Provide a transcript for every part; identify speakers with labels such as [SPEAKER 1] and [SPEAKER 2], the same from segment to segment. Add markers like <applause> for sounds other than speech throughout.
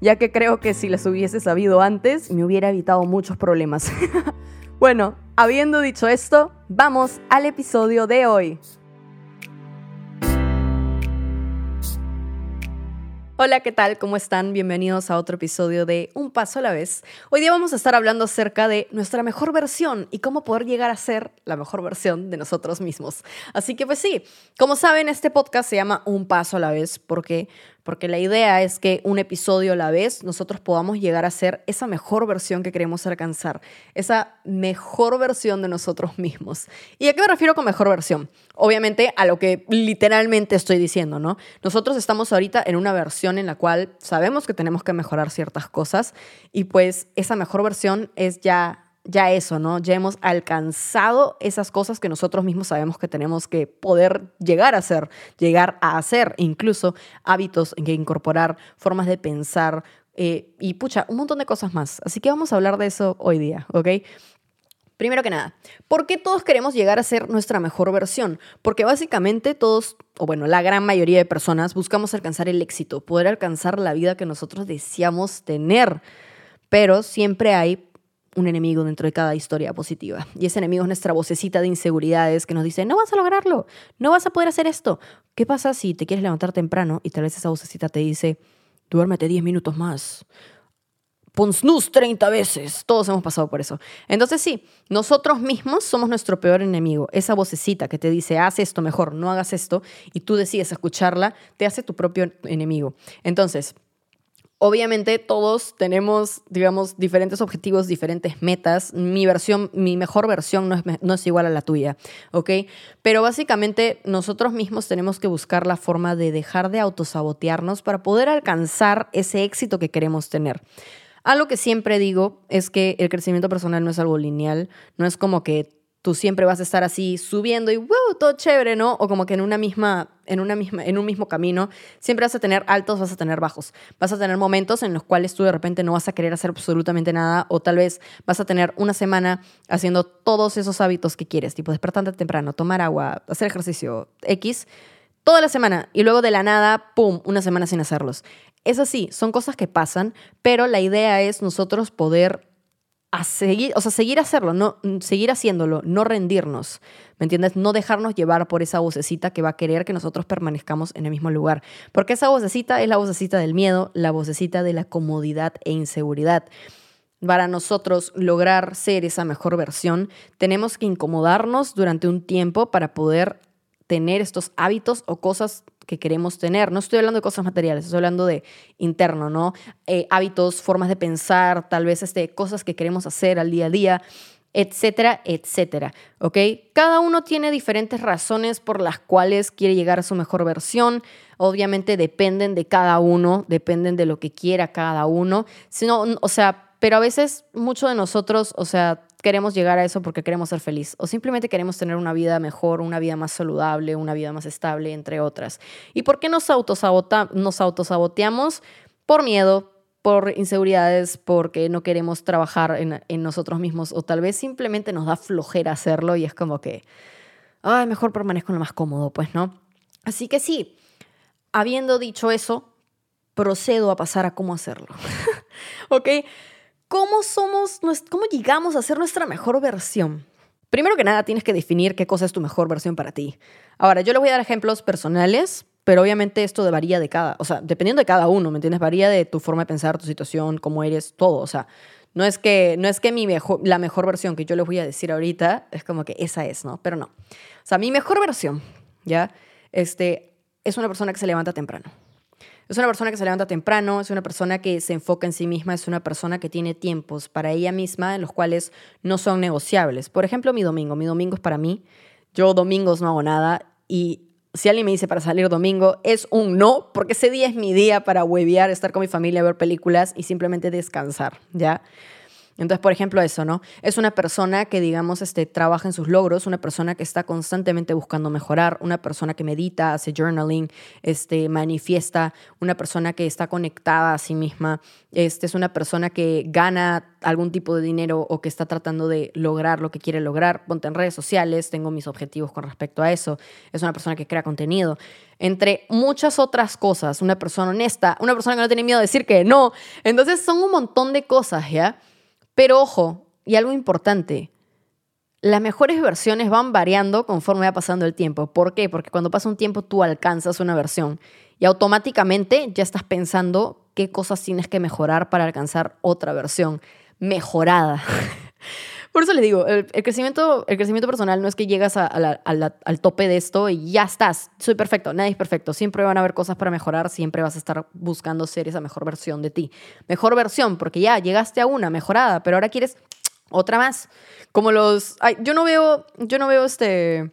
[SPEAKER 1] ya que creo que si las hubiese sabido antes me hubiera evitado muchos problemas. <laughs> bueno, habiendo dicho esto, vamos al episodio de hoy. Hola, ¿qué tal? ¿Cómo están? Bienvenidos a otro episodio de Un Paso a la vez. Hoy día vamos a estar hablando acerca de nuestra mejor versión y cómo poder llegar a ser la mejor versión de nosotros mismos. Así que pues sí, como saben, este podcast se llama Un Paso a la vez porque porque la idea es que un episodio a la vez nosotros podamos llegar a ser esa mejor versión que queremos alcanzar, esa mejor versión de nosotros mismos. ¿Y a qué me refiero con mejor versión? Obviamente a lo que literalmente estoy diciendo, ¿no? Nosotros estamos ahorita en una versión en la cual sabemos que tenemos que mejorar ciertas cosas y pues esa mejor versión es ya ya eso, ¿no? Ya hemos alcanzado esas cosas que nosotros mismos sabemos que tenemos que poder llegar a hacer, llegar a hacer, incluso hábitos que incorporar, formas de pensar eh, y pucha, un montón de cosas más. Así que vamos a hablar de eso hoy día, ¿ok? Primero que nada, ¿por qué todos queremos llegar a ser nuestra mejor versión? Porque básicamente todos, o bueno, la gran mayoría de personas buscamos alcanzar el éxito, poder alcanzar la vida que nosotros deseamos tener. Pero siempre hay un enemigo dentro de cada historia positiva. Y ese enemigo es nuestra vocecita de inseguridades que nos dice, no vas a lograrlo, no vas a poder hacer esto. ¿Qué pasa si te quieres levantar temprano y tal vez esa vocecita te dice, duérmete 10 minutos más? Pon snooze 30 veces. Todos hemos pasado por eso. Entonces sí, nosotros mismos somos nuestro peor enemigo. Esa vocecita que te dice, haz esto mejor, no hagas esto, y tú decides escucharla, te hace tu propio enemigo. Entonces, Obviamente todos tenemos, digamos, diferentes objetivos, diferentes metas. Mi versión, mi mejor versión no es, no es igual a la tuya, ¿ok? Pero básicamente nosotros mismos tenemos que buscar la forma de dejar de autosabotearnos para poder alcanzar ese éxito que queremos tener. Algo que siempre digo es que el crecimiento personal no es algo lineal, no es como que tú siempre vas a estar así subiendo y wow, todo chévere, ¿no? O como que en una misma en una misma en un mismo camino, siempre vas a tener altos, vas a tener bajos. Vas a tener momentos en los cuales tú de repente no vas a querer hacer absolutamente nada o tal vez vas a tener una semana haciendo todos esos hábitos que quieres, tipo despertarte temprano, tomar agua, hacer ejercicio X toda la semana y luego de la nada, pum, una semana sin hacerlos. Es así, son cosas que pasan, pero la idea es nosotros poder a seguir, o sea, seguir hacerlo, no, seguir haciéndolo, no rendirnos, ¿me entiendes? No dejarnos llevar por esa vocecita que va a querer que nosotros permanezcamos en el mismo lugar, porque esa vocecita es la vocecita del miedo, la vocecita de la comodidad e inseguridad. Para nosotros lograr ser esa mejor versión, tenemos que incomodarnos durante un tiempo para poder tener estos hábitos o cosas que queremos tener. No estoy hablando de cosas materiales, estoy hablando de interno, ¿no? Eh, hábitos, formas de pensar, tal vez este, cosas que queremos hacer al día a día, etcétera, etcétera, ¿ok? Cada uno tiene diferentes razones por las cuales quiere llegar a su mejor versión. Obviamente dependen de cada uno, dependen de lo que quiera cada uno. Sino, o sea, pero a veces mucho de nosotros, o sea, queremos llegar a eso porque queremos ser feliz o simplemente queremos tener una vida mejor, una vida más saludable, una vida más estable, entre otras. ¿Y por qué nos, autosabota nos autosaboteamos? Por miedo, por inseguridades, porque no queremos trabajar en, en, nosotros mismos o tal vez simplemente nos da flojera hacerlo y es como que, ay, mejor permanezco en lo más cómodo, pues, ¿no? Así que sí, habiendo dicho eso, procedo a pasar a cómo hacerlo. <laughs> ¿Ok? ¿Cómo somos, cómo llegamos a ser nuestra mejor versión? Primero que nada, tienes que definir qué cosa es tu mejor versión para ti. Ahora, yo le voy a dar ejemplos personales, pero obviamente esto varía de cada, o sea, dependiendo de cada uno, ¿me entiendes? Varía de tu forma de pensar, tu situación, cómo eres, todo, o sea, no es que, no es que mi mejor, la mejor versión que yo les voy a decir ahorita es como que esa es, ¿no? Pero no. O sea, mi mejor versión, ¿ya? Este, es una persona que se levanta temprano. Es una persona que se levanta temprano, es una persona que se enfoca en sí misma, es una persona que tiene tiempos para ella misma en los cuales no son negociables. Por ejemplo, mi domingo. Mi domingo es para mí. Yo domingos no hago nada y si alguien me dice para salir domingo, es un no, porque ese día es mi día para huevear, estar con mi familia, ver películas y simplemente descansar, ¿ya? Entonces, por ejemplo, eso, ¿no? Es una persona que, digamos, este, trabaja en sus logros, una persona que está constantemente buscando mejorar, una persona que medita, hace journaling, este, manifiesta, una persona que está conectada a sí misma, este, es una persona que gana algún tipo de dinero o que está tratando de lograr lo que quiere lograr. Ponte en redes sociales, tengo mis objetivos con respecto a eso. Es una persona que crea contenido. Entre muchas otras cosas, una persona honesta, una persona que no tiene miedo de decir que no. Entonces, son un montón de cosas, ¿ya? Pero ojo, y algo importante, las mejores versiones van variando conforme va pasando el tiempo. ¿Por qué? Porque cuando pasa un tiempo tú alcanzas una versión y automáticamente ya estás pensando qué cosas tienes que mejorar para alcanzar otra versión mejorada. <laughs> Por eso les digo, el, crecimiento, el crecimiento personal no es que llegas al tope de esto y ya estás, soy perfecto, nadie es perfecto, siempre van a haber cosas para mejorar, siempre vas a estar buscando ser esa mejor versión de ti. Mejor versión, porque ya llegaste a una mejorada, pero ahora quieres otra más. Como los... yo no veo, yo no veo este...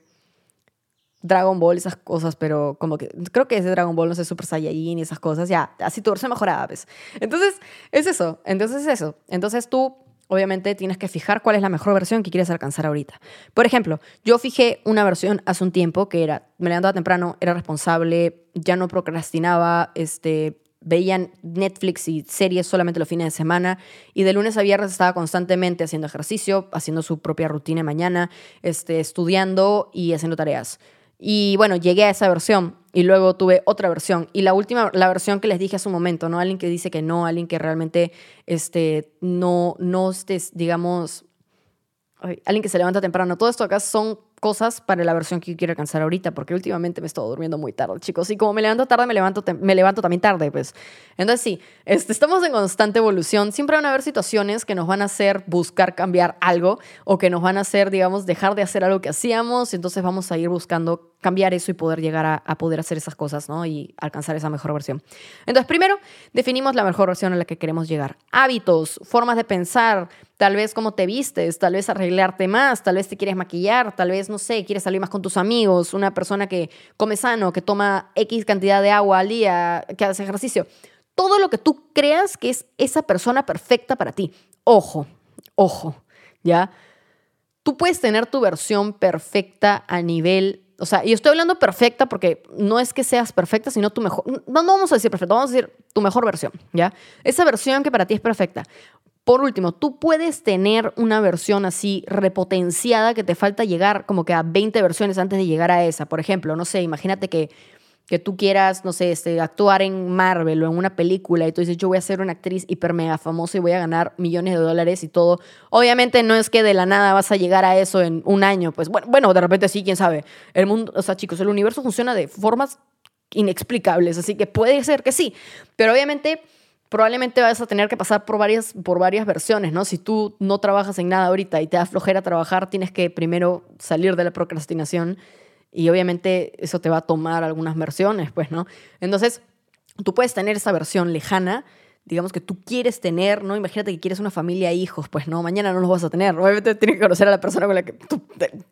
[SPEAKER 1] Dragon Ball, esas cosas, pero como que creo que ese Dragon Ball, no sé, Super Saiyajin y esas cosas, ya, así tu versión mejorada, ¿ves? Entonces, es eso, entonces es eso. Entonces tú obviamente tienes que fijar cuál es la mejor versión que quieres alcanzar ahorita. Por ejemplo, yo fijé una versión hace un tiempo que era, me levantaba temprano, era responsable, ya no procrastinaba, este, veía Netflix y series solamente los fines de semana y de lunes a viernes estaba constantemente haciendo ejercicio, haciendo su propia rutina mañana, este, estudiando y haciendo tareas. Y bueno, llegué a esa versión y luego tuve otra versión. Y la última, la versión que les dije hace un momento, ¿no? Alguien que dice que no, alguien que realmente este, no, no digamos, alguien que se levanta temprano. Todo esto acá son cosas para la versión que quiero alcanzar ahorita, porque últimamente me estoy durmiendo muy tarde, chicos. Y como me levanto tarde, me levanto, me levanto también tarde, pues. Entonces, sí, este, estamos en constante evolución. Siempre van a haber situaciones que nos van a hacer buscar cambiar algo o que nos van a hacer, digamos, dejar de hacer algo que hacíamos. Entonces, vamos a ir buscando cambiar eso y poder llegar a, a poder hacer esas cosas, ¿no? Y alcanzar esa mejor versión. Entonces, primero, definimos la mejor versión a la que queremos llegar. Hábitos, formas de pensar, tal vez cómo te vistes, tal vez arreglarte más, tal vez te quieres maquillar, tal vez, no sé, quieres salir más con tus amigos, una persona que come sano, que toma X cantidad de agua al día, que hace ejercicio. Todo lo que tú creas que es esa persona perfecta para ti. Ojo, ojo, ¿ya? Tú puedes tener tu versión perfecta a nivel o sea, y estoy hablando perfecta porque no es que seas perfecta, sino tu mejor, no, no vamos a decir perfecta, vamos a decir tu mejor versión, ¿ya? Esa versión que para ti es perfecta. Por último, tú puedes tener una versión así repotenciada que te falta llegar como que a 20 versiones antes de llegar a esa. Por ejemplo, no sé, imagínate que, que tú quieras, no sé, este, actuar en Marvel o en una película y tú dices, yo voy a ser una actriz hiper mega famosa y voy a ganar millones de dólares y todo. Obviamente no es que de la nada vas a llegar a eso en un año, pues bueno, bueno de repente sí, quién sabe. El mundo, o sea, chicos, el universo funciona de formas inexplicables, así que puede ser que sí, pero obviamente probablemente vas a tener que pasar por varias, por varias versiones, ¿no? Si tú no trabajas en nada ahorita y te da flojera trabajar, tienes que primero salir de la procrastinación y obviamente eso te va a tomar algunas versiones, pues, ¿no? Entonces, tú puedes tener esa versión lejana digamos, que tú quieres tener, ¿no? Imagínate que quieres una familia hijos, pues no, mañana no los vas a tener. Obviamente tienes que conocer a la persona con la que tu,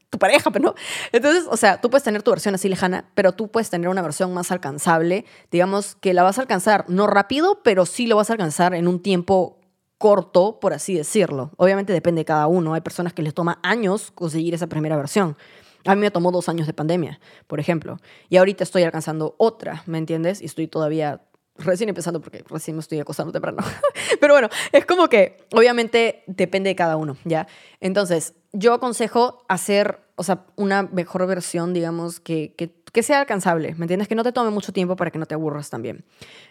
[SPEAKER 1] tu pareja, pero pues, no. Entonces, o sea, tú puedes tener tu versión así lejana, pero tú puedes tener una versión más alcanzable, digamos, que la vas a alcanzar no rápido, pero sí lo vas a alcanzar en un tiempo corto, por así decirlo. Obviamente depende de cada uno. Hay personas que les toma años conseguir esa primera versión. A mí me tomó dos años de pandemia, por ejemplo. Y ahorita estoy alcanzando otra, ¿me entiendes? Y estoy todavía recién empezando porque recién me estoy acostando temprano. <laughs> Pero bueno, es como que obviamente depende de cada uno, ¿ya? Entonces, yo aconsejo hacer, o sea, una mejor versión, digamos, que, que, sea alcanzable, ¿me entiendes? Que no te tome mucho tiempo para que no te aburras también.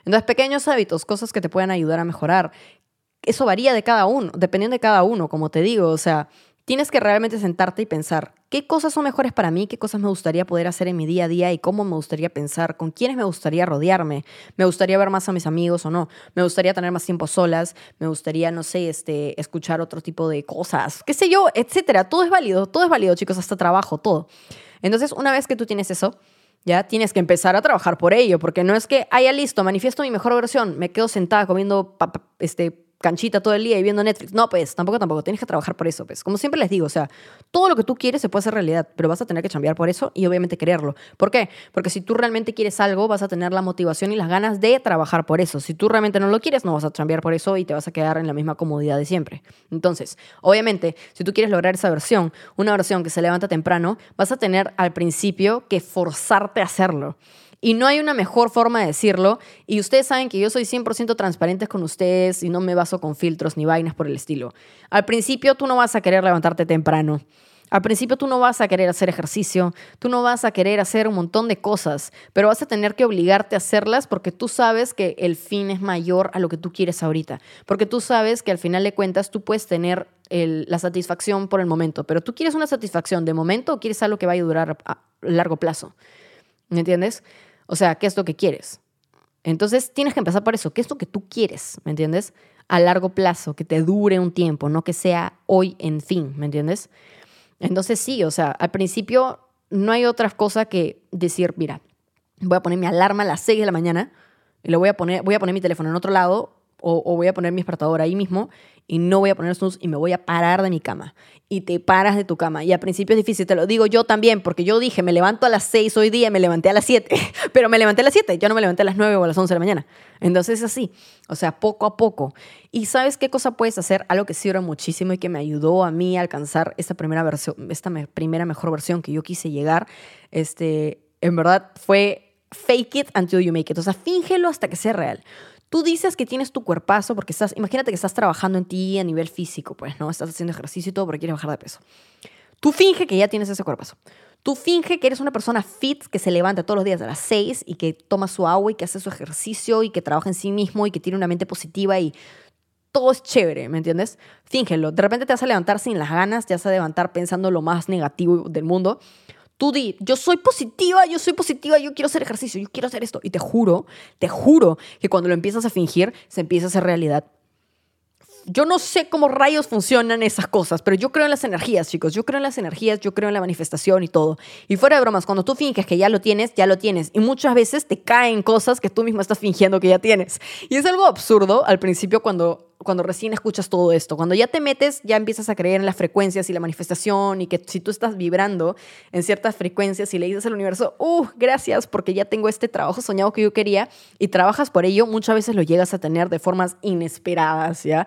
[SPEAKER 1] Entonces, pequeños hábitos, cosas que te puedan ayudar a mejorar. Eso varía de cada uno, dependiendo de cada uno, como te digo, o sea, Tienes que realmente sentarte y pensar qué cosas son mejores para mí, qué cosas me gustaría poder hacer en mi día a día y cómo me gustaría pensar, con quiénes me gustaría rodearme. Me gustaría ver más a mis amigos o no. Me gustaría tener más tiempo solas. Me gustaría, no sé, este, escuchar otro tipo de cosas. Qué sé yo, etcétera. Todo es válido, todo es válido, chicos, hasta trabajo, todo. Entonces, una vez que tú tienes eso, ya tienes que empezar a trabajar por ello, porque no es que haya listo, manifiesto mi mejor versión, me quedo sentada comiendo este, canchita todo el día y viendo Netflix. No, pues, tampoco, tampoco. Tienes que trabajar por eso, pues. Como siempre les digo, o sea, todo lo que tú quieres se puede hacer realidad, pero vas a tener que cambiar por eso y obviamente quererlo. ¿Por qué? Porque si tú realmente quieres algo, vas a tener la motivación y las ganas de trabajar por eso. Si tú realmente no lo quieres, no vas a cambiar por eso y te vas a quedar en la misma comodidad de siempre. Entonces, obviamente, si tú quieres lograr esa versión, una versión que se levanta temprano, vas a tener al principio que forzarte a hacerlo. Y no hay una mejor forma de decirlo. Y ustedes saben que yo soy 100% transparente con ustedes y no me baso con filtros ni vainas por el estilo. Al principio tú no vas a querer levantarte temprano. Al principio tú no vas a querer hacer ejercicio, tú no vas a querer hacer un montón de cosas, pero vas a tener que obligarte a hacerlas porque tú sabes que el fin es mayor a lo que tú quieres ahorita, porque tú sabes que al final de cuentas tú puedes tener la satisfacción por el momento, pero tú quieres una satisfacción de momento o quieres algo que vaya a durar a largo plazo. ¿Me entiendes? O sea, ¿qué es lo que quieres? Entonces tienes que empezar por eso. ¿Qué es lo que tú quieres? ¿Me entiendes? A largo plazo, que te dure un tiempo, no que sea hoy en fin, ¿me entiendes? Entonces sí, o sea, al principio no hay otra cosa que decir, mira, voy a poner mi alarma a las 6 de la mañana y le voy a poner, voy a poner mi teléfono en otro lado o, o voy a poner mi despertador ahí mismo y no voy a poner snooze y me voy a parar de mi cama. Y te paras de tu cama. Y al principio es difícil, te lo digo yo también, porque yo dije, me levanto a las 6 hoy día, me levanté a las 7, <laughs> pero me levanté a las 7, yo no me levanté a las 9 o a las 11 de la mañana. Entonces es así, o sea, poco a poco. Y sabes qué cosa puedes hacer, algo que sirve muchísimo y que me ayudó a mí a alcanzar esta primera versión, esta primera mejor versión que yo quise llegar, este, en verdad fue fake it until you make it, o sea, fíngelo hasta que sea real. Tú dices que tienes tu cuerpazo porque estás, imagínate que estás trabajando en ti a nivel físico, pues, ¿no? Estás haciendo ejercicio y todo porque quieres bajar de peso. Tú finge que ya tienes ese cuerpazo. Tú finge que eres una persona fit que se levanta todos los días a las 6 y que toma su agua y que hace su ejercicio y que trabaja en sí mismo y que tiene una mente positiva y todo es chévere, ¿me entiendes? Fíngelo. De repente te vas a levantar sin las ganas, te vas a levantar pensando lo más negativo del mundo. Tú di, yo soy positiva, yo soy positiva, yo quiero hacer ejercicio, yo quiero hacer esto. Y te juro, te juro que cuando lo empiezas a fingir, se empieza a hacer realidad. Yo no sé cómo rayos funcionan esas cosas, pero yo creo en las energías, chicos. Yo creo en las energías, yo creo en la manifestación y todo. Y fuera de bromas, cuando tú finges que ya lo tienes, ya lo tienes. Y muchas veces te caen cosas que tú mismo estás fingiendo que ya tienes. Y es algo absurdo al principio cuando cuando recién escuchas todo esto. Cuando ya te metes, ya empiezas a creer en las frecuencias y la manifestación y que si tú estás vibrando en ciertas frecuencias y le dices al universo, uh, gracias porque ya tengo este trabajo soñado que yo quería y trabajas por ello, muchas veces lo llegas a tener de formas inesperadas, ¿ya?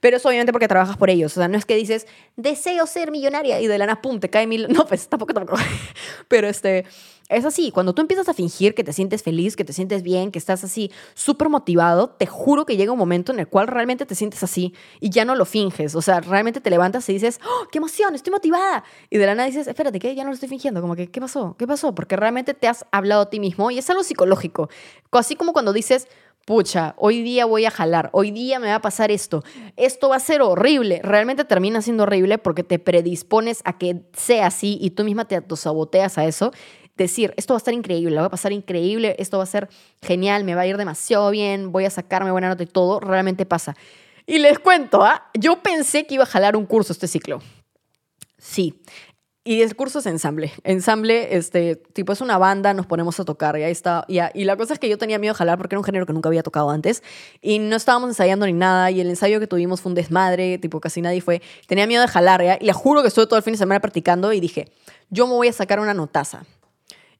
[SPEAKER 1] Pero es obviamente porque trabajas por ellos. O sea, no es que dices, deseo ser millonaria y de la nada, pum, te cae mil... <laughs> No, pues tampoco, tampoco. <laughs> Pero este es así, cuando tú empiezas a fingir que te sientes feliz, que te sientes bien, que estás así súper motivado, te juro que llega un momento en el cual realmente te sientes así y ya no lo finges. O sea, realmente te levantas y dices, ¡Oh, qué emoción, estoy motivada! Y de la nada dices, espérate, ¿qué? Ya no lo estoy fingiendo. Como que, ¿qué pasó? ¿Qué pasó? Porque realmente te has hablado a ti mismo y es algo psicológico. Así como cuando dices, pucha, hoy día voy a jalar, hoy día me va a pasar esto, esto va a ser horrible. Realmente termina siendo horrible porque te predispones a que sea así y tú misma te autosaboteas a eso decir, esto va a estar increíble, va a pasar increíble, esto va a ser genial, me va a ir demasiado bien, voy a sacarme buena nota y todo, realmente pasa. Y les cuento, ¿ah? yo pensé que iba a jalar un curso este ciclo. Sí. Y el curso es ensamble. Ensamble, este, tipo, es una banda, nos ponemos a tocar, y ahí está. Ya. Y la cosa es que yo tenía miedo de jalar porque era un género que nunca había tocado antes. Y no estábamos ensayando ni nada. Y el ensayo que tuvimos fue un desmadre, tipo, casi nadie fue. Tenía miedo de jalar, ¿ya? Y le juro que estuve todo el fin de semana practicando y dije, yo me voy a sacar una notaza.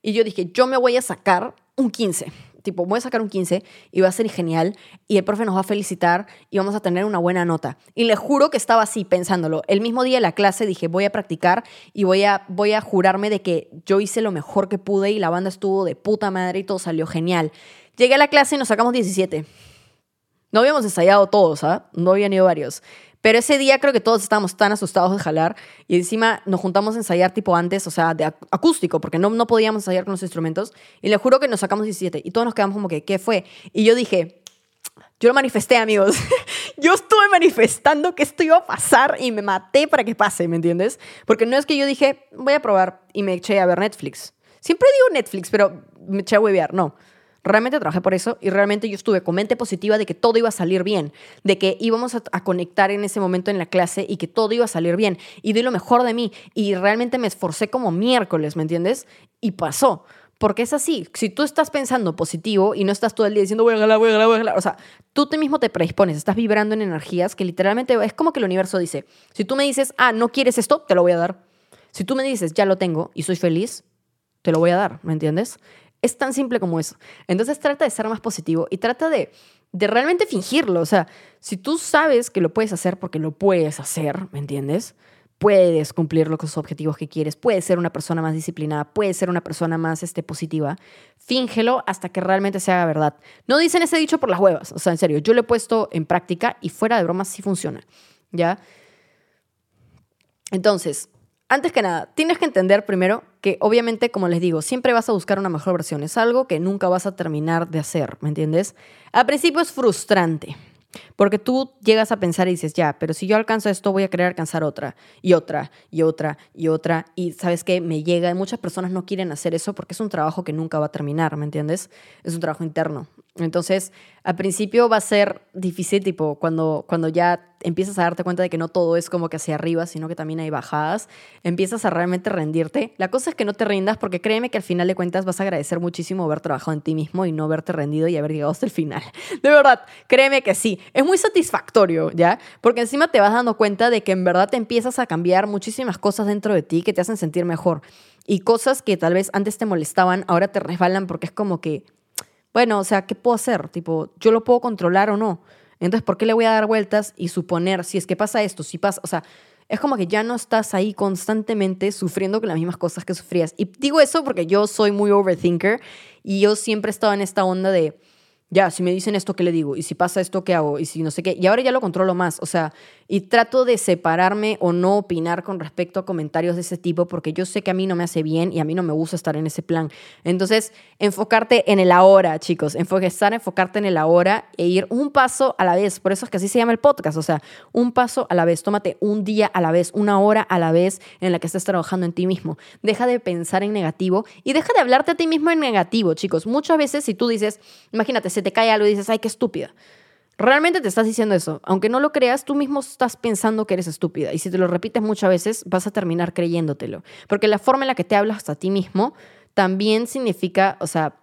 [SPEAKER 1] Y yo dije, yo me voy a sacar un 15. Tipo, voy a sacar un 15 y va a ser genial y el profe nos va a felicitar y vamos a tener una buena nota. Y le juro que estaba así pensándolo. El mismo día de la clase dije, voy a practicar y voy a, voy a jurarme de que yo hice lo mejor que pude y la banda estuvo de puta madre y todo salió genial. Llegué a la clase y nos sacamos 17. No habíamos ensayado todos, ¿ah? No habían ido varios. Pero ese día creo que todos estábamos tan asustados de jalar y encima nos juntamos a ensayar tipo antes, o sea, de acústico, porque no, no podíamos ensayar con los instrumentos. Y le juro que nos sacamos 17 y todos nos quedamos como que, ¿qué fue? Y yo dije, yo lo manifesté, amigos. <laughs> yo estuve manifestando que esto iba a pasar y me maté para que pase, ¿me entiendes? Porque no es que yo dije, voy a probar y me eché a ver Netflix. Siempre digo Netflix, pero me eché a huevear, no. Realmente trabajé por eso y realmente yo estuve con mente positiva de que todo iba a salir bien, de que íbamos a, conectar en ese momento en la clase y que todo iba a salir bien. Y di lo mejor de mí y realmente me esforcé como miércoles, ¿me entiendes? Y pasó. Porque es así. Si tú estás pensando positivo y no estás todo el día diciendo voy a ganar, voy a ganar, voy a ganar. O sea, tú te mismo te predispones, estás vibrando en energías que literalmente es como que el universo dice: si tú me dices, ah, no quieres esto, te lo voy a dar. Si tú me dices, ya lo tengo y soy feliz, te lo voy a dar, ¿me entiendes? Es tan simple como eso. Entonces trata de ser más positivo y trata de, de realmente fingirlo. O sea, si tú sabes que lo puedes hacer porque lo puedes hacer, ¿me entiendes? puedes cumplir los objetivos que quieres, puedes ser una persona más disciplinada, puedes ser una persona más este, positiva, fíngelo hasta que realmente se haga verdad. No dicen ese dicho por las huevas, o sea, en serio, yo lo he puesto en práctica y fuera de bromas sí funciona, ¿ya? Entonces, antes que nada, tienes que entender primero que obviamente, como les digo, siempre vas a buscar una mejor versión, es algo que nunca vas a terminar de hacer, ¿me entiendes? Al principio es frustrante, porque tú llegas a pensar y dices, ya, pero si yo alcanzo esto, voy a querer alcanzar otra, y otra, y otra, y otra. Y sabes que me llega, y muchas personas no quieren hacer eso porque es un trabajo que nunca va a terminar, ¿me entiendes? Es un trabajo interno. Entonces, al principio va a ser difícil, tipo, cuando, cuando ya empiezas a darte cuenta de que no todo es como que hacia arriba, sino que también hay bajadas, empiezas a realmente rendirte. La cosa es que no te rindas porque créeme que al final de cuentas vas a agradecer muchísimo haber trabajado en ti mismo y no haberte rendido y haber llegado hasta el final. <laughs> De verdad, créeme que sí. Es muy satisfactorio, ¿ya? Porque encima te vas dando cuenta de que en verdad te empiezas a cambiar muchísimas cosas dentro de ti que te hacen sentir mejor. Y cosas que tal vez antes te molestaban, ahora te resbalan porque es como que bueno, o sea, ¿qué puedo hacer? Tipo, ¿yo lo puedo controlar o no? Entonces, ¿por qué le voy a dar vueltas y suponer si es que pasa esto, si pasa, o sea, es como que ya no estás ahí constantemente sufriendo con las mismas cosas que sufrías. Y digo eso porque yo soy muy overthinker y yo siempre he estado en esta onda de ya, si me dicen esto, ¿qué le digo? Y si pasa esto, ¿qué hago? Y si no sé qué. Y ahora ya lo controlo más. O sea, y trato de separarme o no opinar con respecto a comentarios de ese tipo porque yo sé que a mí no me hace bien y a mí no me gusta estar en ese plan. Entonces, enfocarte en el ahora, chicos. Estar, enfocarte en el ahora e ir un paso a la vez. Por eso es que así se llama el podcast. O sea, un paso a la vez. Tómate un día a la vez, una hora a la vez en la que estés trabajando en ti mismo. Deja de pensar en negativo y deja de hablarte a ti mismo en negativo, chicos. Muchas veces si tú dices, imagínate, te cae algo y dices, ay, qué estúpida. Realmente te estás diciendo eso. Aunque no lo creas, tú mismo estás pensando que eres estúpida. Y si te lo repites muchas veces, vas a terminar creyéndotelo. Porque la forma en la que te hablas a ti mismo también significa, o sea,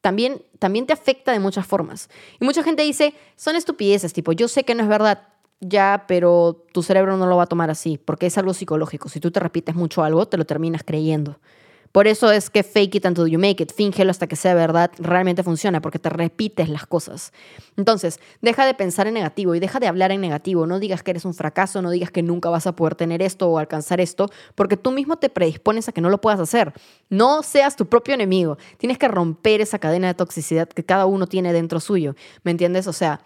[SPEAKER 1] también, también te afecta de muchas formas. Y mucha gente dice, son estupideces, tipo, yo sé que no es verdad, ya, pero tu cerebro no lo va a tomar así, porque es algo psicológico. Si tú te repites mucho algo, te lo terminas creyendo. Por eso es que fake it until you make it, fíngelo hasta que sea verdad, realmente funciona, porque te repites las cosas. Entonces, deja de pensar en negativo y deja de hablar en negativo. No digas que eres un fracaso, no digas que nunca vas a poder tener esto o alcanzar esto, porque tú mismo te predispones a que no lo puedas hacer. No seas tu propio enemigo. Tienes que romper esa cadena de toxicidad que cada uno tiene dentro suyo. ¿Me entiendes? O sea,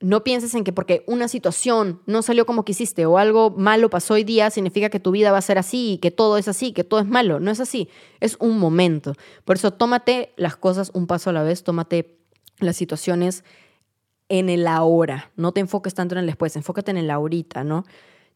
[SPEAKER 1] no pienses en que porque una situación no salió como quisiste o algo malo pasó hoy día significa que tu vida va a ser así y que todo es así, que todo es malo. No es así, es un momento. Por eso tómate las cosas un paso a la vez, tómate las situaciones en el ahora. No te enfoques tanto en el después, enfócate en el ahorita, ¿no?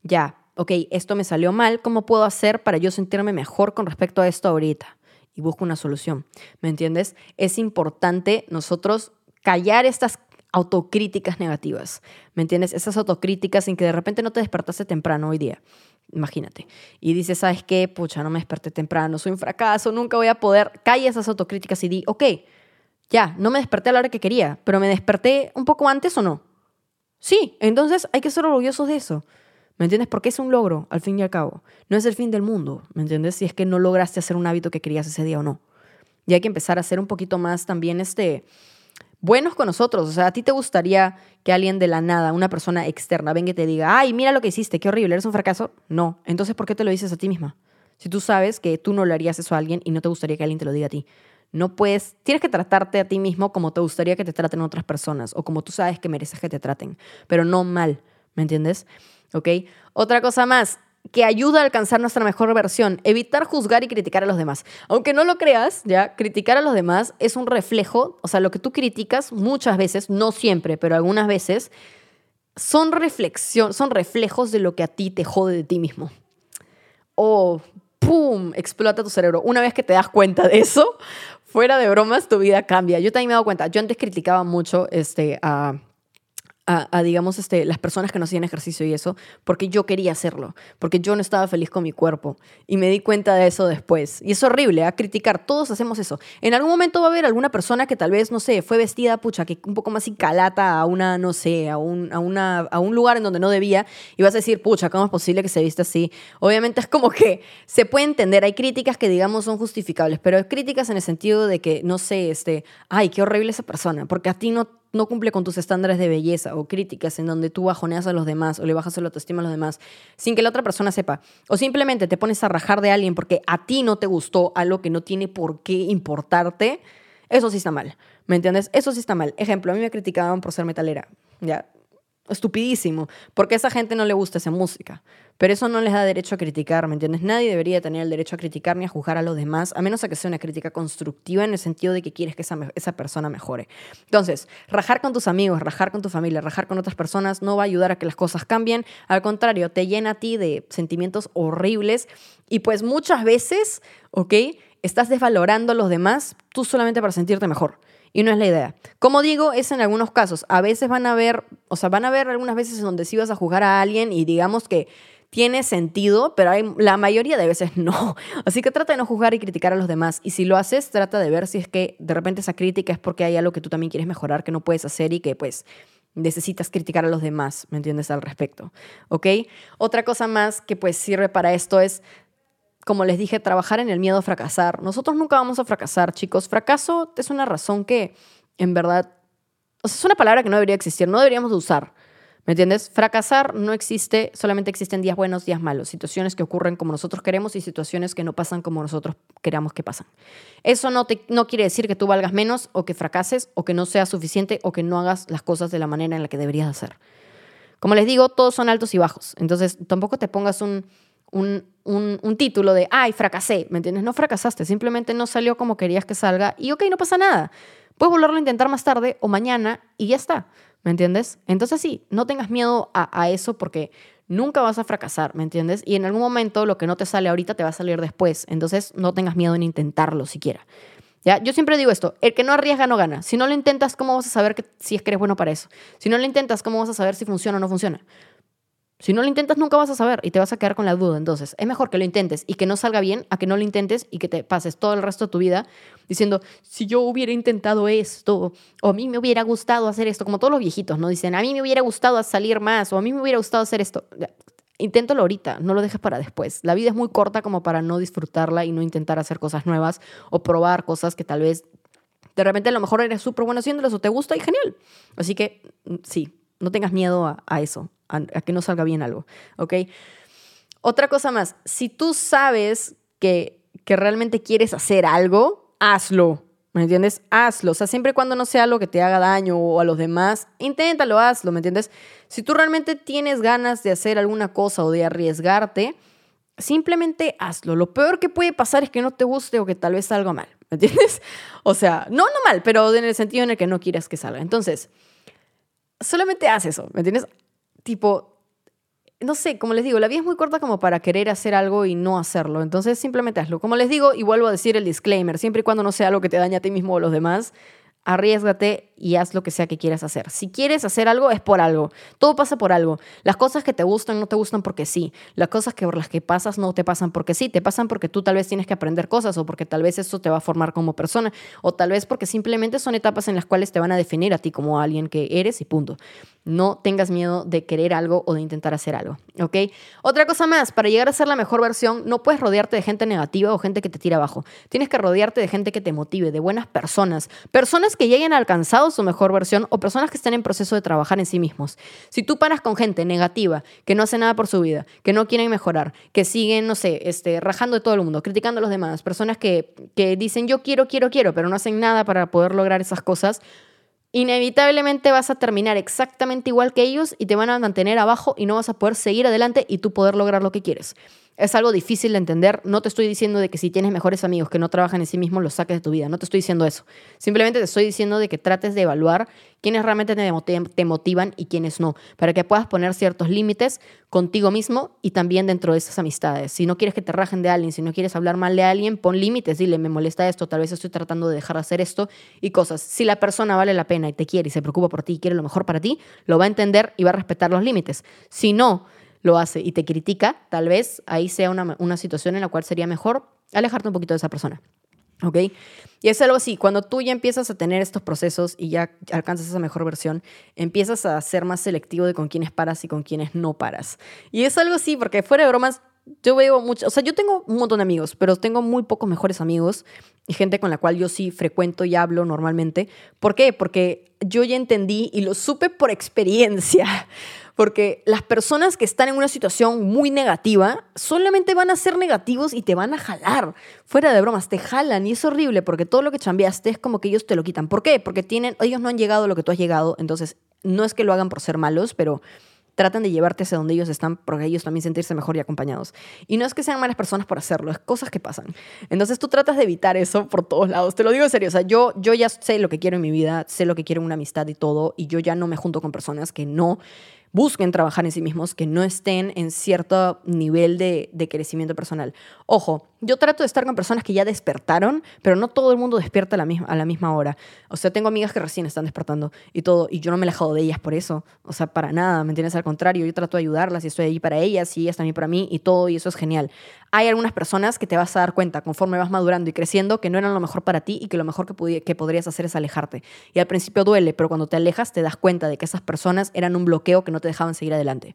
[SPEAKER 1] Ya, ok, esto me salió mal, ¿cómo puedo hacer para yo sentirme mejor con respecto a esto ahorita? Y busco una solución, ¿me entiendes? Es importante nosotros callar estas autocríticas negativas, ¿me entiendes? Esas autocríticas en que de repente no te despertaste temprano hoy día, imagínate, y dices, ¿sabes qué? Pucha, no me desperté temprano, soy un fracaso, nunca voy a poder, calla esas autocríticas y di, ok, ya, no me desperté a la hora que quería, pero me desperté un poco antes o no. Sí, entonces hay que ser orgullosos de eso. ¿Me entiendes? Porque es un logro, al fin y al cabo. No es el fin del mundo, ¿me entiendes? Si es que no lograste hacer un hábito que querías ese día o no. Y hay que empezar a hacer un poquito más también este, buenos con nosotros. O sea, a ti te gustaría que alguien de la nada, una persona externa, venga y te diga, ay, mira lo que hiciste, qué horrible, eres un fracaso. No. Entonces, ¿por qué te lo dices a ti misma? Si tú sabes que tú no le harías eso a alguien y no te gustaría que alguien te lo diga a ti. No puedes, tienes que tratarte a ti mismo como te gustaría que te traten otras personas o como tú sabes que mereces que te traten, pero no mal, ¿me entiendes? ¿Ok? Otra cosa más, que ayuda a alcanzar nuestra mejor versión, evitar juzgar y criticar a los demás. Aunque no lo creas, ya, criticar a los demás es un reflejo, o sea, lo que tú criticas muchas veces, no siempre, pero algunas veces, son reflexión, son reflejos de lo que a ti te jode de ti mismo. O, ¡pum!, explota tu cerebro. Una vez que te das cuenta de eso, fuera de bromas, tu vida cambia. Yo también me he dado cuenta, yo antes criticaba mucho este, a a, digamos, este, las personas que no hacían ejercicio y eso, porque yo quería hacerlo, porque yo no estaba feliz con mi cuerpo. Y me di cuenta de eso después. Y es horrible, a ¿ah? criticar, todos hacemos eso. En algún momento va a haber alguna persona que tal vez, no sé, fue vestida, pucha, que un poco más calata a una, no sé, a un, a, una, a un lugar en donde no debía, y vas a decir, pucha, ¿cómo es posible que se viste así? Obviamente es como que se puede entender, hay críticas que, digamos, son justificables, pero hay críticas en el sentido de que, no sé, este, ay, qué horrible esa persona, porque a ti no no cumple con tus estándares de belleza o críticas en donde tú bajoneas a los demás o le bajas la autoestima a los demás sin que la otra persona sepa. O simplemente te pones a rajar de alguien porque a ti no te gustó algo que no tiene por qué importarte, eso sí está mal. ¿Me entiendes? Eso sí está mal. Ejemplo, a mí me criticaban por ser metalera. Ya, estupidísimo, porque esa gente no le gusta esa música. Pero eso no les da derecho a criticar, ¿me entiendes? Nadie debería tener el derecho a criticar ni a juzgar a los demás, a menos que sea una crítica constructiva en el sentido de que quieres que esa, esa persona mejore. Entonces, rajar con tus amigos, rajar con tu familia, rajar con otras personas no va a ayudar a que las cosas cambien. Al contrario, te llena a ti de sentimientos horribles y pues muchas veces, ¿ok? Estás desvalorando a los demás tú solamente para sentirte mejor. Y no es la idea. Como digo, es en algunos casos. A veces van a ver, o sea, van a ver algunas veces en donde sí vas a juzgar a alguien y digamos que tiene sentido, pero la mayoría de veces no. <laughs> Así que trata de no juzgar y criticar a los demás. Y si lo haces, trata de ver si es que de repente esa crítica es porque hay algo que tú también quieres mejorar, que no puedes hacer y que pues necesitas criticar a los demás, ¿me entiendes? Al respecto, ¿ok? Otra cosa más que pues sirve para esto es, como les dije, trabajar en el miedo a fracasar. Nosotros nunca vamos a fracasar, chicos. Fracaso es una razón que, en verdad, o sea, es una palabra que no debería existir, no deberíamos de usar. ¿Me entiendes? Fracasar no existe, solamente existen días buenos, días malos, situaciones que ocurren como nosotros queremos y situaciones que no pasan como nosotros queramos que pasan. Eso no, te, no quiere decir que tú valgas menos o que fracases o que no seas suficiente o que no hagas las cosas de la manera en la que deberías hacer. Como les digo, todos son altos y bajos. Entonces, tampoco te pongas un, un, un, título de, ay, fracasé. ¿Me entiendes? No fracasaste, simplemente no salió como querías que salga y ok, no pasa nada. Puedes volverlo a intentar más tarde o mañana y ya está. ¿Me entiendes? Entonces sí, no tengas miedo a, eso porque nunca vas a fracasar, ¿me entiendes? Y en algún momento lo que no te sale ahorita te va a salir después. Entonces no tengas miedo en intentarlo siquiera. ¿Ya? Yo siempre digo esto, el que no arriesga no gana. Si no lo intentas, ¿cómo vas a saber que, si es que eres bueno para eso? Si no lo intentas, ¿cómo vas a saber si funciona o no funciona? Si no lo intentas, nunca vas a saber y te vas a quedar con la duda. Entonces, es mejor que lo intentes y que no salga bien a que no lo intentes y que te pases todo el resto de tu vida diciendo, si yo hubiera intentado esto, o a mí me hubiera gustado hacer esto, como todos los viejitos, ¿no? Dicen, a mí me hubiera gustado salir más, o a mí me hubiera gustado hacer esto. Inténtalo ahorita, no lo dejes para después. La vida es muy corta como para no disfrutarla y no intentar hacer cosas nuevas o probar cosas que tal vez de repente a lo mejor eres súper bueno haciéndolas o te gusta y genial. Así que mm, sí, no tengas miedo a, eso a, que no salga bien algo, ¿ok? Otra cosa más, si tú sabes que, que realmente quieres hacer algo, hazlo, ¿me entiendes? Hazlo, o sea, siempre y cuando no sea algo que te haga daño o a los demás, inténtalo, hazlo, ¿me entiendes? Si tú realmente tienes ganas de hacer alguna cosa o de arriesgarte, simplemente hazlo. Lo peor que puede pasar es que no te guste o que tal vez salga mal, ¿me entiendes? <laughs> O sea, no, no mal, pero en el sentido en el que no quieras que salga. Entonces, solamente haz eso, ¿me entiendes? tipo, no sé, como les digo, la vida es muy corta como para querer hacer algo y no hacerlo. Entonces simplemente hazlo. Como les digo, y vuelvo a decir el disclaimer, siempre y cuando no sea algo que te dañe a ti mismo o a los demás, arriesgate y haz lo que sea que quieras hacer. Si quieres hacer algo, es por algo. Todo pasa por algo. Las cosas que te gustan no te gustan porque sí. Las cosas que por las que pasas no te pasan porque sí. Te pasan porque tú tal vez tienes que aprender cosas o porque tal vez eso te va a formar como persona o tal vez porque simplemente son etapas en las cuales te van a definir a ti como alguien que eres y punto. No tengas miedo de querer algo o de intentar hacer algo, ¿ok? Otra cosa más, para llegar a ser la mejor versión, no puedes rodearte de gente negativa o gente que te tira abajo. Tienes que rodearte de gente que te motive, de buenas personas, personas que ya hayan alcanzado su mejor versión o personas que estén en proceso de trabajar en sí mismos. Si tú paras con gente negativa, que no hace nada por su vida, que no quieren mejorar, que siguen, no sé, este, rajando de todo el mundo, criticando a los demás, personas que, que dicen yo quiero, quiero, quiero, pero no hacen nada para poder lograr esas cosas, inevitablemente vas a terminar exactamente igual que ellos y te van a mantener abajo y no vas a poder seguir adelante y tú poder lograr lo que quieres. Es algo difícil de entender. No te estoy diciendo de que si tienes mejores amigos que no trabajan en sí mismos, los saques de tu vida. No te estoy diciendo eso. Simplemente te estoy diciendo de que trates de evaluar quiénes realmente te motivan y quiénes no, para que puedas poner ciertos límites contigo mismo y también dentro de esas amistades. Si no quieres que te rajen de alguien, si no quieres hablar mal de alguien, pon límites, dile, me molesta esto, tal vez estoy tratando de dejar de hacer esto y cosas. Si la persona vale la pena y te quiere y se preocupa por ti y quiere lo mejor para ti, lo va a entender y va a respetar los límites. Si no lo hace y te critica, tal vez ahí sea una, una situación en la cual sería mejor alejarte un poquito de esa persona. ¿Ok? Y es algo así, cuando tú ya empiezas a tener estos procesos y ya alcanzas esa mejor versión, empiezas a ser más selectivo de con quiénes paras y con quiénes no paras. Y es algo así, porque fuera de bromas, yo veo mucho, o sea, yo tengo un montón de amigos, pero tengo muy pocos mejores amigos y gente con la cual yo sí frecuento y hablo normalmente. ¿Por qué? Porque yo ya entendí y lo supe por experiencia <laughs> porque las personas que están en una situación muy negativa solamente van a ser negativos y te van a jalar. Fuera de bromas, te jalan y es horrible porque todo lo que chambeaste es como que ellos te lo quitan. ¿Por qué? Porque tienen, ellos no han llegado a lo que tú has llegado, entonces no es que lo hagan por ser malos, pero tratan de llevarte hacia donde ellos están porque ellos también sentirse mejor y acompañados. Y no es que sean malas personas por hacerlo, es cosas que pasan. Entonces tú tratas de evitar eso por todos lados. Te lo digo en serio, o sea, yo, yo ya sé lo que quiero en mi vida, sé lo que quiero en una amistad y todo, y yo ya no me junto con personas que no busquen trabajar en sí mismos, que no estén en cierto nivel de, de, crecimiento personal. Ojo, yo trato de estar con personas que ya despertaron, pero no todo el mundo despierta a la, misma, hora. O sea, tengo amigas que recién están despertando y todo, y yo no me he alejado de ellas por eso. O sea, para nada, ¿me entiendes? Al contrario, yo trato de ayudarlas y estoy ahí para ellas y ellas también para mí y todo, y eso es genial. Hay algunas personas que te vas a dar cuenta conforme vas madurando y creciendo que no eran lo mejor para ti y que lo mejor que, que podrías hacer es alejarte. Y al principio duele, pero cuando te alejas te das cuenta de que esas personas eran un bloqueo que no te dejaban seguir adelante.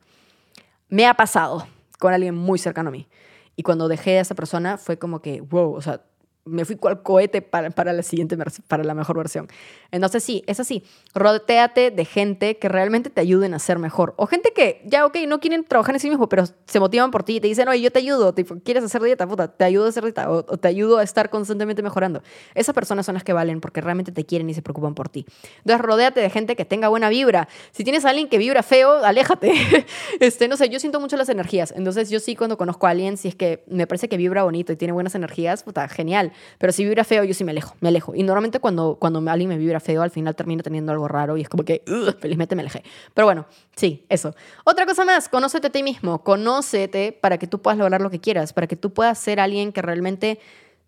[SPEAKER 1] Me ha pasado con alguien muy cercano a mí. Y cuando dejé a esa persona fue como que, wow, o sea, me fui cual cohete para, para, la siguiente, para la mejor versión. Entonces sí, es así. Rodéate de gente que realmente te ayuden a ser mejor. O gente que ya, ok, no quieren trabajar en sí mismo, pero se motivan por ti y te dicen, oye, yo te ayudo. Tipo, ¿Quieres hacer dieta? Puta, te ayudo a hacer dieta. O, te ayudo a estar constantemente mejorando. Esas personas son las que valen porque realmente te quieren y se preocupan por ti. Entonces rodéate de gente que tenga buena vibra. Si tienes a alguien que vibra feo, aléjate. <laughs> este, no sé, yo siento mucho las energías. Entonces yo sí cuando conozco a alguien, si es que me parece que vibra bonito y tiene buenas energías, puta, genial. Pero si vibra feo, yo sí me alejo, me alejo. Y normalmente cuando, cuando alguien me vibra feo, al final termina teniendo algo raro y es como que, felizmente me alejé. Pero bueno, sí, eso. Otra cosa más, conócete a ti mismo, conócete para que tú puedas lograr lo que quieras, para que tú puedas ser alguien que realmente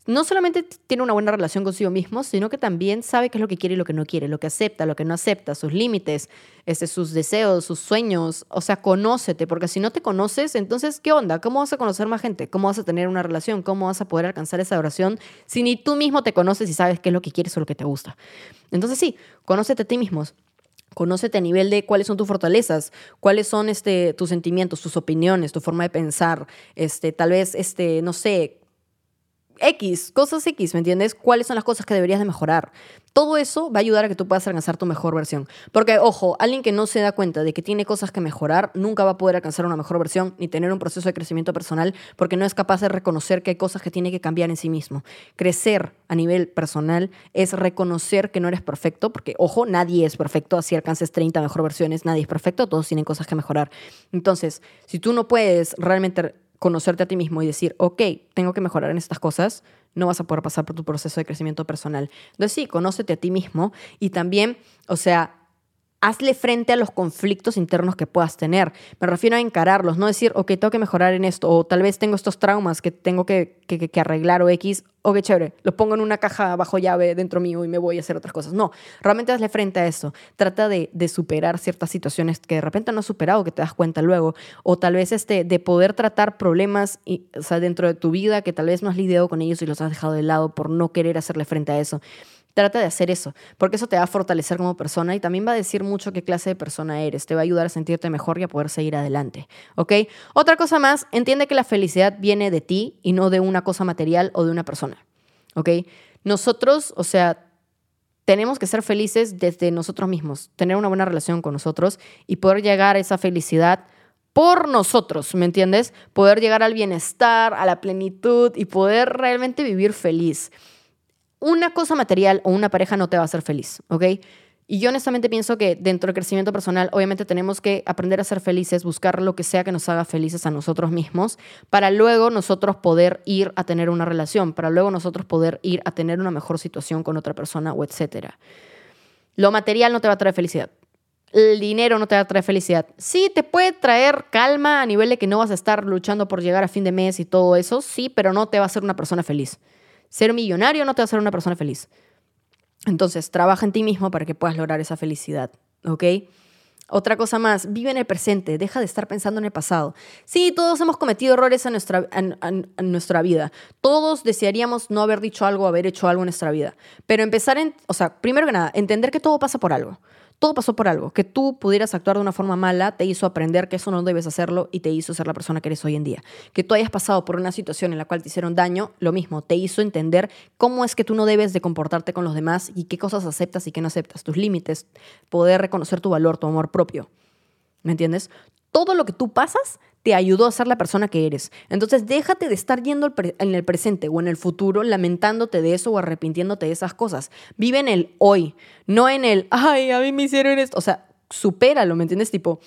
[SPEAKER 1] no solamente tiene una buena relación consigo mismo, sino que también sabe qué es lo que quiere y lo que no quiere, lo que acepta, lo que no acepta, sus límites, este, sus deseos, sus sueños. O sea, conócete, porque si no te conoces, entonces, ¿qué onda? ¿Cómo vas a conocer más gente? ¿Cómo vas a tener una relación? ¿Cómo vas a poder alcanzar esa oración si ni tú mismo te conoces y sabes qué es lo que quieres o lo que te gusta? Entonces, sí, conócete a ti mismo. Conócete a nivel de cuáles son tus fortalezas, cuáles son este, tus sentimientos, tus opiniones, tu forma de pensar, este, tal vez, este, no sé, X, cosas X, ¿me entiendes? ¿Cuáles son las cosas que deberías de mejorar? Todo eso va a ayudar a que tú puedas alcanzar tu mejor versión. Porque, ojo, alguien que no se da cuenta de que tiene cosas que mejorar, nunca va a poder alcanzar una mejor versión ni tener un proceso de crecimiento personal porque no es capaz de reconocer que hay cosas que tiene que cambiar en sí mismo. Crecer a nivel personal es reconocer que no eres perfecto, porque, ojo, nadie es perfecto, así alcances 30 mejor versiones, nadie es perfecto, todos tienen cosas que mejorar. Entonces, si tú no puedes realmente conocerte a ti mismo y decir, ok, tengo que mejorar en estas cosas, no vas a poder pasar por tu proceso de crecimiento personal. Entonces sí, conócete a ti mismo y también, o sea, hazle frente a los conflictos internos que puedas tener. Me refiero a encararlos, no decir, ok, tengo que mejorar en esto, o tal vez tengo estos traumas que tengo que, que, arreglar o X, o qué chévere, los pongo en una caja bajo llave dentro mío y me voy a hacer otras cosas. No, realmente hazle frente a eso. Trata de, de superar ciertas situaciones que de repente no has superado, que te das cuenta luego, o tal vez este, de poder tratar problemas y, o sea, dentro de tu vida que tal vez no has lidiado con ellos y los has dejado de lado por no querer hacerle frente a eso. Trata de hacer eso, porque eso te va a fortalecer como persona y también va a decir mucho qué clase de persona eres. Te va a ayudar a sentirte mejor y a poder seguir adelante. ¿Ok? Otra cosa más, entiende que la felicidad viene de ti y no de una cosa material o de una persona. ¿Ok? Nosotros, o sea, tenemos que ser felices desde nosotros mismos, tener una buena relación con nosotros y poder llegar a esa felicidad por nosotros, ¿me entiendes? Poder llegar al bienestar, a la plenitud y poder realmente vivir feliz una cosa material o una pareja no te va a hacer feliz, ¿ok? Y yo honestamente pienso que dentro del crecimiento personal, obviamente tenemos que aprender a ser felices, buscar lo que sea que nos haga felices a nosotros mismos, para luego nosotros poder ir a tener una relación, para luego nosotros poder ir a tener una mejor situación con otra persona o etcétera. Lo material no te va a traer felicidad. El dinero no te va a traer felicidad. Sí, te puede traer calma a nivel de que no vas a estar luchando por llegar a fin de mes y todo eso, sí, pero no te va a hacer una persona feliz. Ser millonario no te va a hacer una persona feliz. Entonces, trabaja en ti mismo para que puedas lograr esa felicidad, ¿ok? Otra cosa más, vive en el presente, deja de estar pensando en el pasado. Sí, todos hemos cometido errores en nuestra, en, nuestra vida. Todos desearíamos no haber dicho algo, haber hecho algo en nuestra vida. Pero empezar en, o sea, primero que nada, entender que todo pasa por algo. Todo pasó por algo. Que tú pudieras actuar de una forma mala te hizo aprender que eso no debes hacerlo y te hizo ser la persona que eres hoy en día. Que tú hayas pasado por una situación en la cual te hicieron daño, lo mismo, te hizo entender cómo es que tú no debes de comportarte con los demás y qué cosas aceptas y qué no aceptas, tus límites, poder reconocer tu valor, tu amor propio. ¿Me entiendes? Todo lo que tú pasas te ayudó a ser la persona que eres. Entonces déjate de estar yendo en el presente o en el futuro lamentándote de eso o arrepintiéndote de esas cosas. Vive en el hoy, no en el, ay, a mí me hicieron esto. O sea, supéralo, ¿me entiendes? Tipo,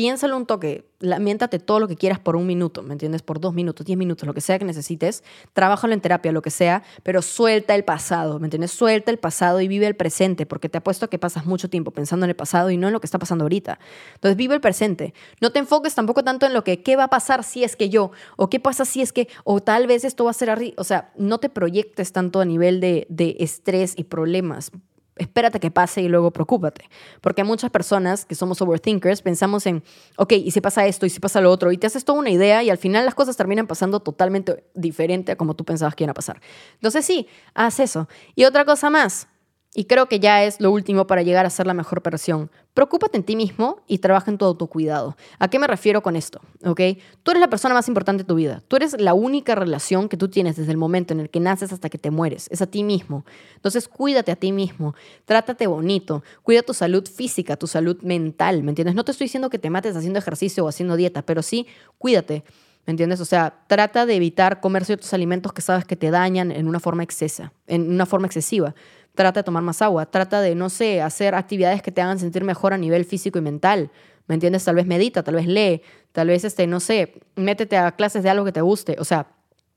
[SPEAKER 1] piénsalo un toque, lamentate todo lo que quieras por un minuto, ¿me entiendes? Por dos minutos, diez minutos, lo que sea que necesites, trabájalo en terapia, lo que sea, pero suelta el pasado, ¿me entiendes? Suelta el pasado y vive el presente, porque te apuesto que pasas mucho tiempo pensando en el pasado y no en lo que está pasando ahorita. Entonces vive el presente. No te enfoques tampoco tanto en lo que, ¿qué va a pasar si es que yo? ¿O qué pasa si es que, o tal vez esto va a ser así? O sea, no te proyectes tanto a nivel de, de estrés y problemas espérate que pase y luego preocúpate. Porque muchas personas que somos overthinkers pensamos en, ok, ¿y si pasa esto? ¿Y si pasa lo otro? Y te haces toda una idea y al final las cosas terminan pasando totalmente diferente a como tú pensabas que iban a pasar. Entonces sí, haz eso. Y otra cosa más, y creo que ya es lo último para llegar a ser la mejor versión. Preocúpate en ti mismo y trabaja en todo tu cuidado. ¿A qué me refiero con esto? ¿Ok? Tú eres la persona más importante de tu vida. Tú eres la única relación que tú tienes desde el momento en el que naces hasta que te mueres. Es a ti mismo. Entonces, cuídate a ti mismo. Trátate bonito. Cuida tu salud física, tu salud mental. ¿Me entiendes? No te estoy diciendo que te mates haciendo ejercicio o haciendo dieta, pero sí, cuídate. ¿Me entiendes? O sea, trata de evitar comer ciertos alimentos que sabes que te dañan en una forma excesa, en una forma excesiva trata de tomar más agua, trata de, no sé, hacer actividades que te hagan sentir mejor a nivel físico y mental. ¿Me entiendes? Tal vez medita, tal vez lee, tal vez, este, no sé, métete a clases de algo que te guste. O sea,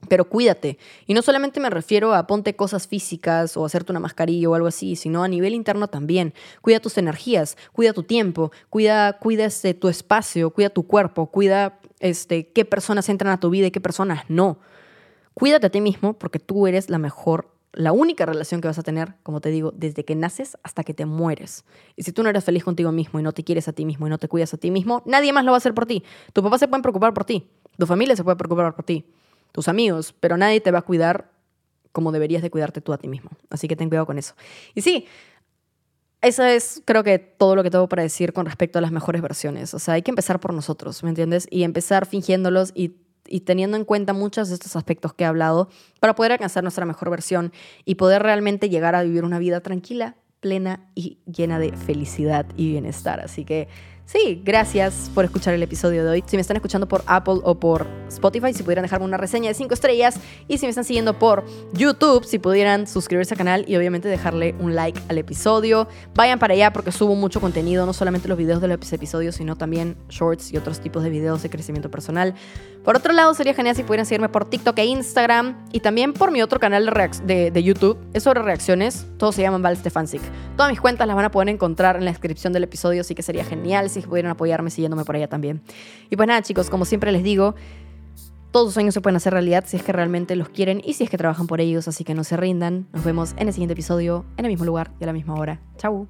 [SPEAKER 1] pero cuídate. Y no solamente me refiero a ponte cosas físicas o hacerte una mascarilla o algo así, sino a nivel interno también. Cuida tus energías, cuida tu tiempo, cuida, cuida este, tu espacio, cuida tu cuerpo, cuida este, qué personas entran a tu vida y qué personas no. Cuídate a ti mismo porque tú eres la mejor la única relación que vas a tener, como te digo, desde que naces hasta que te mueres. Y si tú no eres feliz contigo mismo y no te quieres a ti mismo y no te cuidas a ti mismo, nadie más lo va a hacer por ti. Tu papá se puede preocupar por ti, tu familia se puede preocupar por ti, tus amigos, pero nadie te va a cuidar como deberías de cuidarte tú a ti mismo. Así que ten cuidado con eso. Y sí, eso es, creo que, todo lo que tengo para decir con respecto a las mejores versiones. O sea, hay que empezar por nosotros, ¿me entiendes? Y empezar fingiéndolos y y teniendo en cuenta muchos de estos aspectos que he hablado para poder alcanzar nuestra mejor versión y poder realmente llegar a vivir una vida tranquila, plena y llena de felicidad y bienestar. Así que Sí, gracias por escuchar el episodio de hoy. Si me están escuchando por Apple o por Spotify, si pudieran dejarme una reseña de 5 estrellas. Y si me están siguiendo por YouTube, si pudieran suscribirse al canal y obviamente dejarle un like al episodio. Vayan para allá porque subo mucho contenido, no solamente los videos de los episodios, sino también shorts y otros tipos de videos de crecimiento personal. Por otro lado, sería genial si pudieran seguirme por TikTok e Instagram y también por mi otro canal de, YouTube. Es sobre reacciones. Todos se llaman Val Stefancic. Todas mis cuentas las van a poder encontrar en la descripción del episodio, así que sería genial si pudieran apoyarme siguiéndome por allá también. Y pues nada, chicos, como siempre les digo, todos los sueños se pueden hacer realidad si es que realmente los quieren y si es que trabajan por ellos, así que no se rindan. Nos vemos en el siguiente episodio, en el mismo lugar y a la misma hora. Chau.